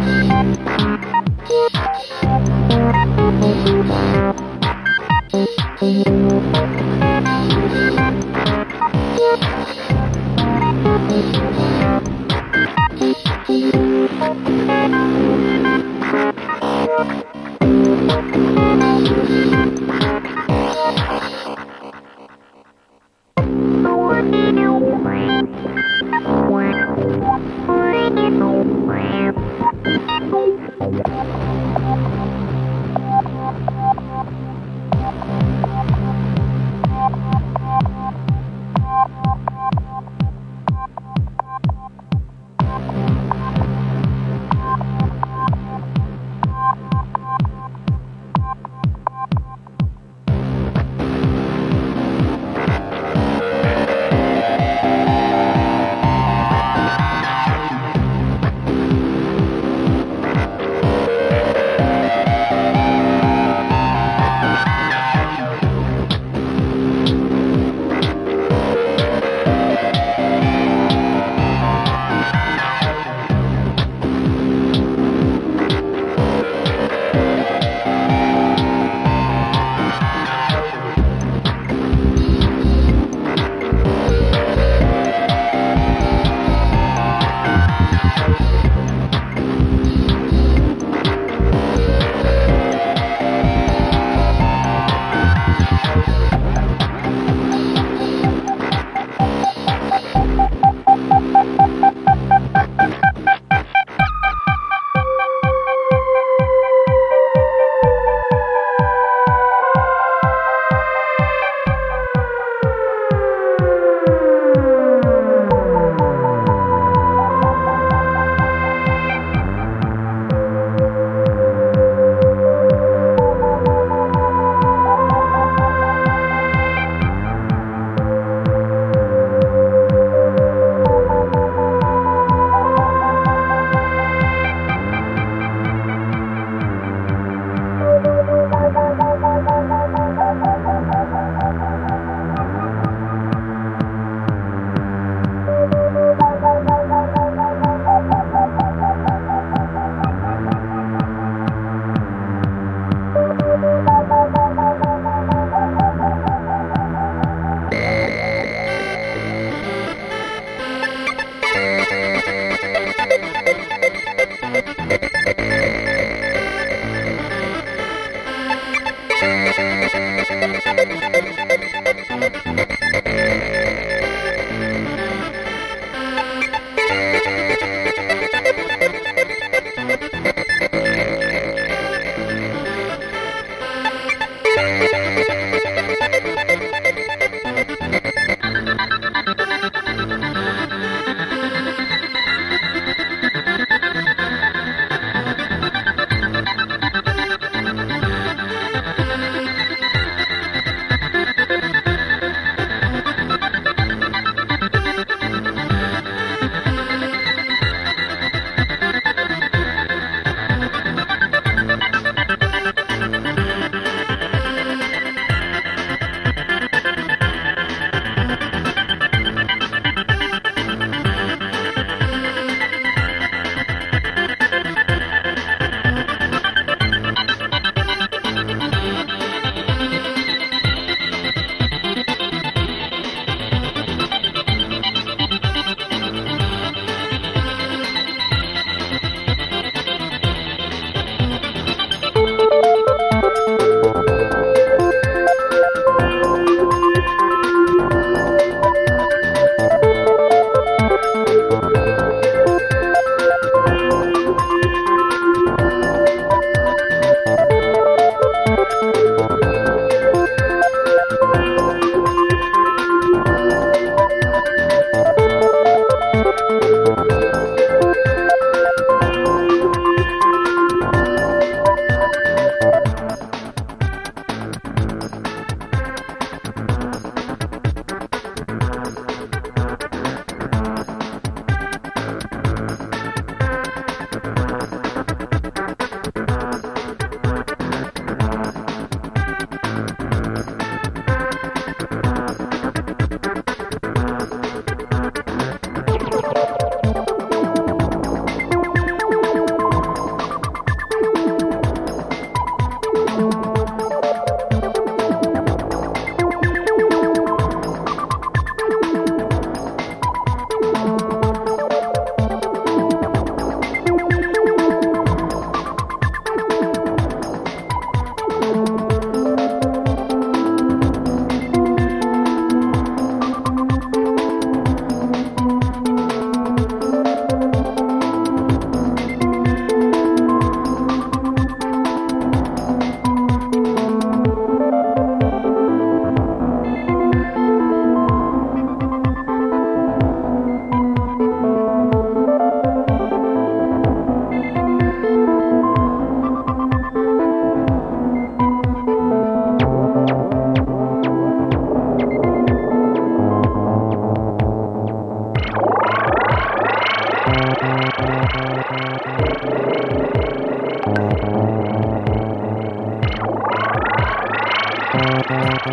house. どこ?